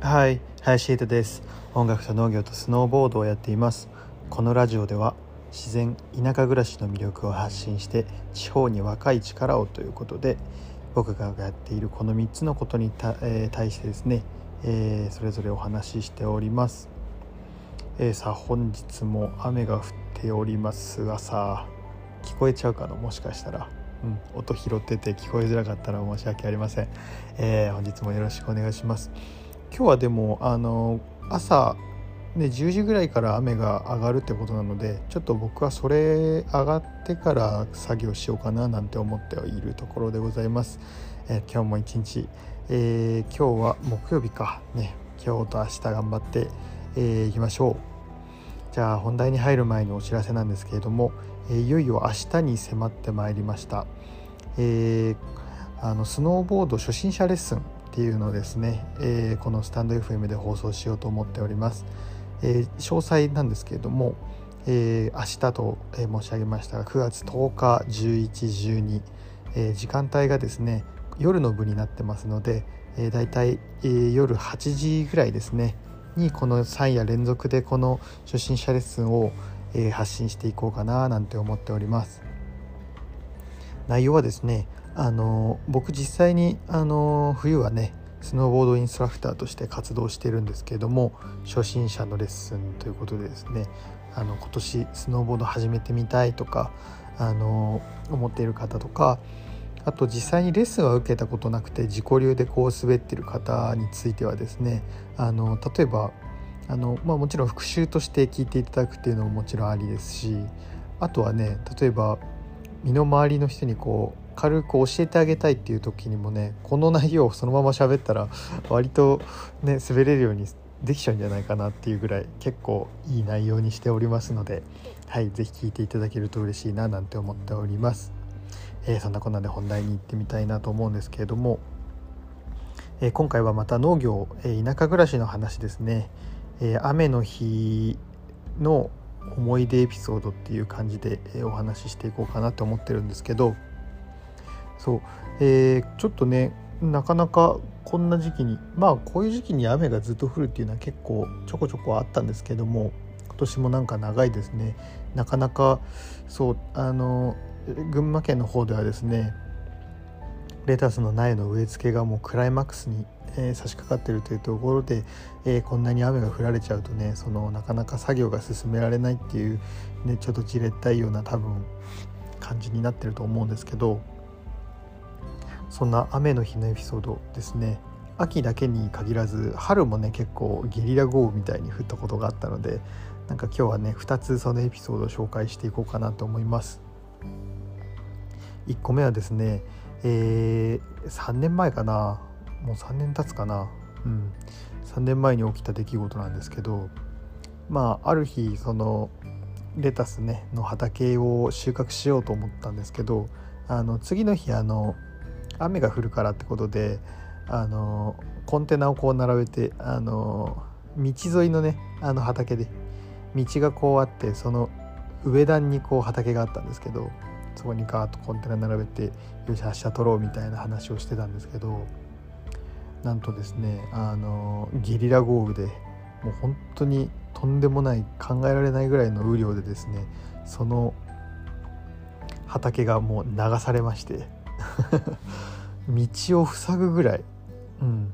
はい林瑛です。音楽と農業とスノーボードをやっています。このラジオでは自然田舎暮らしの魅力を発信して地方に若い力をということで僕がやっているこの3つのことにえー、対してですね、えー、それぞれお話ししております、えー、さあ本日も雨が降っております。がさ聞こえちゃうかな？もしかしたら、うん、音拾ってて聞こえづらかったら申し訳ありません、え本日もよろしくお願いします。今日はでもあの朝ね、10時ぐらいから雨が上がるってことなのでちょっと僕はそれ上がってから作業しようかななんて思っているところでございます、えー、今日も一日、えー、今日は木曜日か。ね今日と明日頑張って、えー、いきましょう。じゃあ本題に入る前にお知らせなんですけれども、えいよいよ明日に迫ってまいりました、えあのスノーボード初心者レッスンっていうのをですね、えこのスタンド FM で放送しようと思っております、えー、詳細なんですけれども、えー、明日と、え申し上げましたが9月10日1112、え、時間帯がですね夜の部になってますので、えー、だいたい、え、夜8時ぐらいですねにこの3夜連続でこの初心者レッスンを、え、発信していこうかななんて思っております。内容はですねあの僕実際にあの冬はねスノーボードインストラクターとして活動してるんですけれども初心者のレッスンということでですねあの今年スノーボード始めてみたいとかあの思っている方とかあと実際にレッスンは受けたことなくて自己流でこう滑ってる方についてはですねあの例えばあの、まあ、もちろん復習として聞いていただくっていうのももちろんありですしあとはね例えば身の回りの人にこう軽く教えてあげたいっていう時にもねこの内容をそのまま喋ったら割とね滑れるようにできちゃうんじゃないかなっていうぐらい結構いい内容にしておりますのではい是非聞いていただけると嬉しいななんて思っております、えー、そんなこんなで本題に行ってみたいなと思うんですけれども、えー、今回はまた農業、えー、田舎暮らしの話ですね、え雨の日の思い出エピソードっていう感じでお話ししていこうかなと思ってるんですけどそう、えー、ちょっとねなかなかこんな時期にまあこういう時期に雨がずっと降るっていうのは結構ちょこちょこあったんですけども今年もなんか長いですね。なかなかそうあの群馬県の方ではですねレタスの苗の植え付けがもうクライマックスに、え、差し掛かっているというところで、え、こんなに雨が降られちゃうとねそのなかなか作業が進められないっていう、ね、ちょっとじれったいような多分感じになってると思うんですけどそんな雨の日のエピソードですね。秋だけに限らず春もね結構ゲリラ豪雨みたいに降ったことがあったのでなんか今日はね2つそのエピソードを紹介していこうかなと思います。1個目はですねえー、3年前かな。もう3年経つかな。うん。3年前に起きた出来事なんですけどまあある日そのレタスねの畑を収穫しようと思ったんですけどあの次の日あの雨が降るからってことであのコンテナをこう並べてあの道沿いのねあの畑で道がこうあってその上段にこう畑があったんですけどそこにガーッとコンテナ並べてよし明日取ろうみたいな話をしてたんですけどなんとですねあのゲリラ豪雨でもう本当にとんでもない考えられないぐらいの雨量でですねその畑がもう流されまして道を塞ぐぐらい、うん、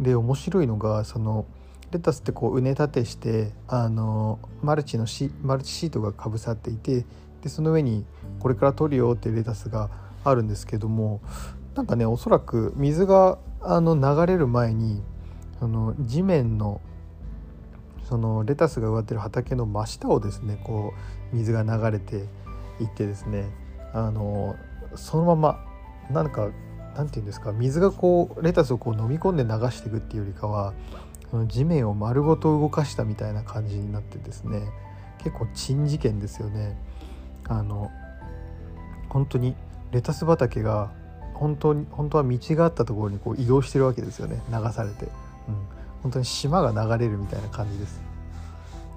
で面白いのがそのレタスってこう畝立てしてあのマルチのシマルチシートがかぶさっていてでその上にこれから取るよってレタスがあるんですけどもなんかねおそらく水があの流れる前にその地面のそのレタスが植わってる畑の真下をですねこう水が流れていってですねあのそのままなんかなんて言うんですか水がこうレタスをこう飲み込んで流していくっていうよりかはその地面を丸ごと動かしたみたいな感じになってですね結構珍事件ですよね。あの本当にレタス畑が本当に本当は道があったところにこう移動してるわけですよね。流されて、うん、本当に島が流れるみたいな感じです。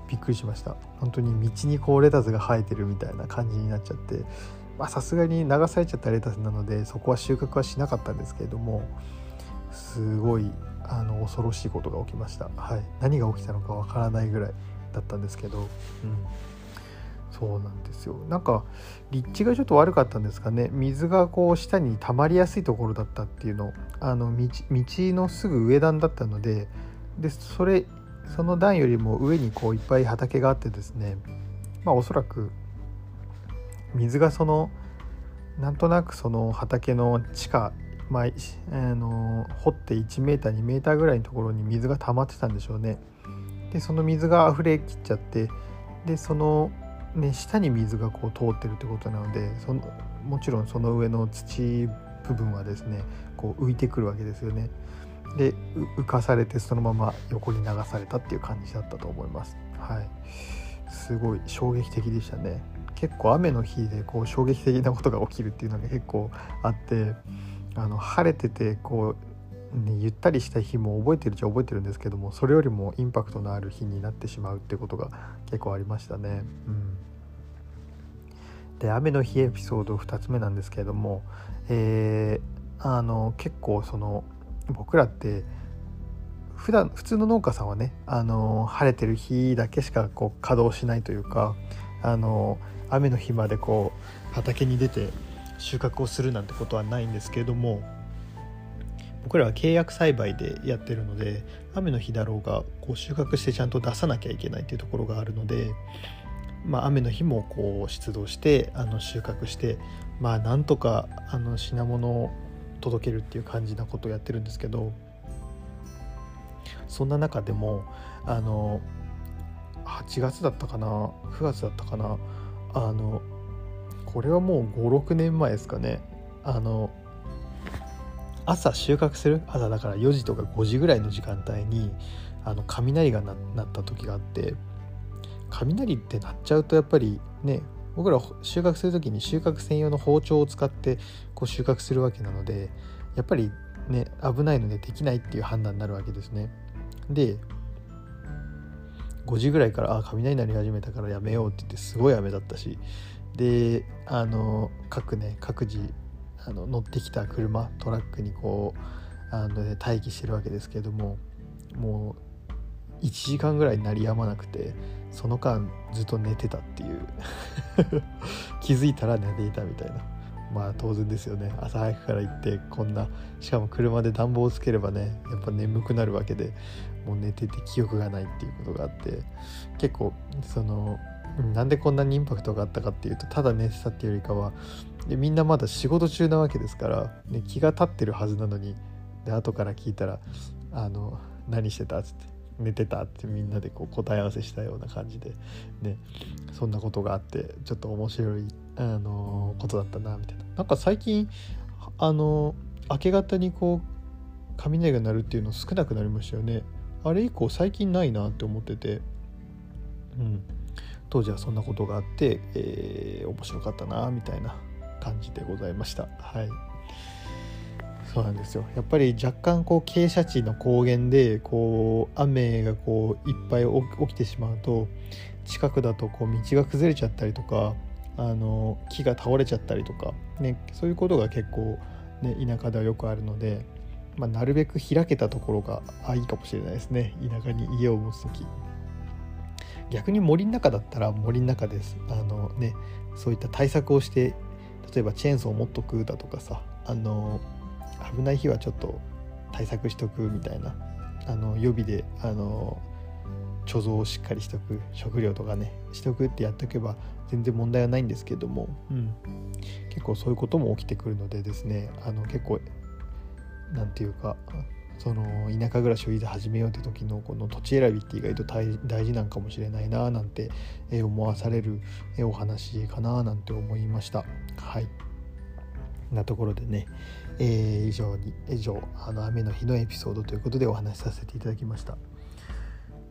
びっくりしました。本当に道にこうレタスが生えてるみたいな感じになっちゃって。さすがに流されちゃったレタスなのでそこは収穫はしなかったんですけれどもすごいあの恐ろしいことが起きました、はい、何が起きたのかわからないぐらいだったんですけど、うん、そうなんですよ。なんか立地がちょっと悪かったんですかね。水がこう下に溜まりやすいところだったっていうの。あの道道のすぐ上段だったので。でそれその段よりも上にこういっぱい畑があってですね。まあおそらく水がそのなんとなくその畑の地下、まあ、あの掘って 1m2 メーターぐらいのところに水が溜まってたんでしょうね。でその水が溢れきっちゃって。でその、ね、下に水がこう通ってるってことなのでそのもちろんその上の土部分はですねこう浮いてくるわけですよね。で浮かされてそのまま横に流されたっていう感じだったと思います。はい、すごい衝撃的でしたね。結構雨の日でこう衝撃的なことが起きるっていうのが結構あってあの晴れててこう、ね、ゆったりした日も覚えてるっちゃ覚えてるんですけどもそれよりもインパクトのある日になってしまうってことが結構ありましたね。うん、で雨の日エピソード2つ目なんですけれども、えー、あの結構その僕らって普段普通の農家さんはねあの晴れてる日だけしかこう稼働しないというかあの雨の日までこう畑に出て収穫をするなんてことはないんですけれども僕らは契約栽培でやってるので雨の日だろうがこう収穫してちゃんと出さなきゃいけないっていうところがあるので、まあ、雨の日もこう出動してあの収穫してまあなんとかあの品物を届けるっていう感じなことをやってるんですけどそんな中でもあの8月だったかな9月だったかなあのこれはもう56年前ですかね。あの朝収穫する？朝だから4時とか5時ぐらいの時間帯にあの雷が鳴った時があって雷って鳴っちゃうとやっぱりね僕ら収穫する時に収穫専用の包丁を使ってこう収穫するわけなのでやっぱりね危ないのでできないっていう判断になるわけですね。で5時ぐらいからあ雷鳴り始めたからやめようって言ってすごい雨だったしであの各ね各自あの乗ってきた車トラックにこうあの、ね、待機してるわけですけどももう1時間ぐらい鳴りやまなくてその間ずっと寝てたっていう。気づいたら寝ていたみたいな。まあ当然ですよね。朝早くから行ってこんなしかも車で暖房をつければねやっぱ眠くなるわけでもう寝てて記憶がないっていうことがあって結構そのなんでこんなにインパクトがあったかっていうとただ寝てたっていうよりかはでみんなまだ仕事中なわけですから、ね、気が立ってるはずなのにで後から聞いたら「あの何してた?」っつって「寝てた?」ってみんなでこう答え合わせしたような感じで、ね、そんなことがあってちょっと面白い、あのことだったなみたいな。なんか最近あの明け方にこう雷が鳴るっていうの少なくなりましたよね。あれ以降最近ないなって思ってて、うん、当時はそんなことがあって、えー、面白かったなみたいな感じでございました。はい。そうなんですよ。やっぱり若干こう傾斜地の高原でこう雨がこういっぱい起きてしまうと近くだとこう道が崩れちゃったりとかあの木が倒れちゃったりとか、ね、そういうことが結構、ね、田舎ではよくあるのでまあ、なるべく開けたところがあいいかもしれないですね。田舎に家を持つ時逆に森の中だったら森の中です。あのねそういった対策をして例えばチェーンソーを持っとくだとかさあの危ない日はちょっと対策しとくみたいなあの予備であの貯蔵をしっかりしとく食料とかねしとくってやっておけば全然問題はないんですけども、うん、結構そういうことも起きてくるのでですねあの結構何て言うかその田舎暮らしをいざ始めようって時のこの土地選びって意外と大事なんかもしれないななんて思わされるお話かななんて思いました。はいなところでね、えー、以上に以上あの雨の日のエピソードということでお話しさせていただきました。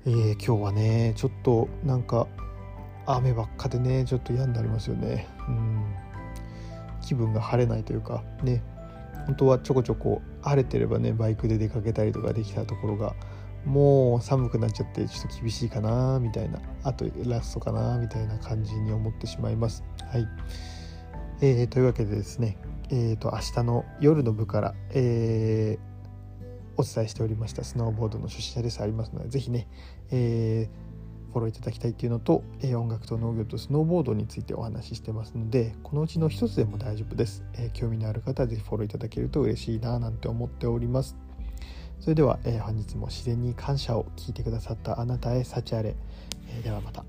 えー、今日はねちょっとなんか雨ばっかでねちょっと病んでありますよね。うん気分が晴れないというかね本当はちょこちょこ晴れてればねバイクで出かけたりとかできたところがもう寒くなっちゃってちょっと厳しいかなみたいなあとラストかなみたいな感じに思ってしまいます。はい、えー、というわけでですね、えーと、明日の夜の部から、えお伝えしておりましたスノーボードの初心者レッスンありますので是非ね、えー、フォローいただきたいっていうのと、え音楽と農業とスノーボードについてお話ししてますのでこのうちの一つでも大丈夫です、え、興味のある方は是非フォローいただけると嬉しいななんて思っております。それでは、え、本日も自然に感謝を聞いてくださったあなたへ幸あれ、え、ではまた。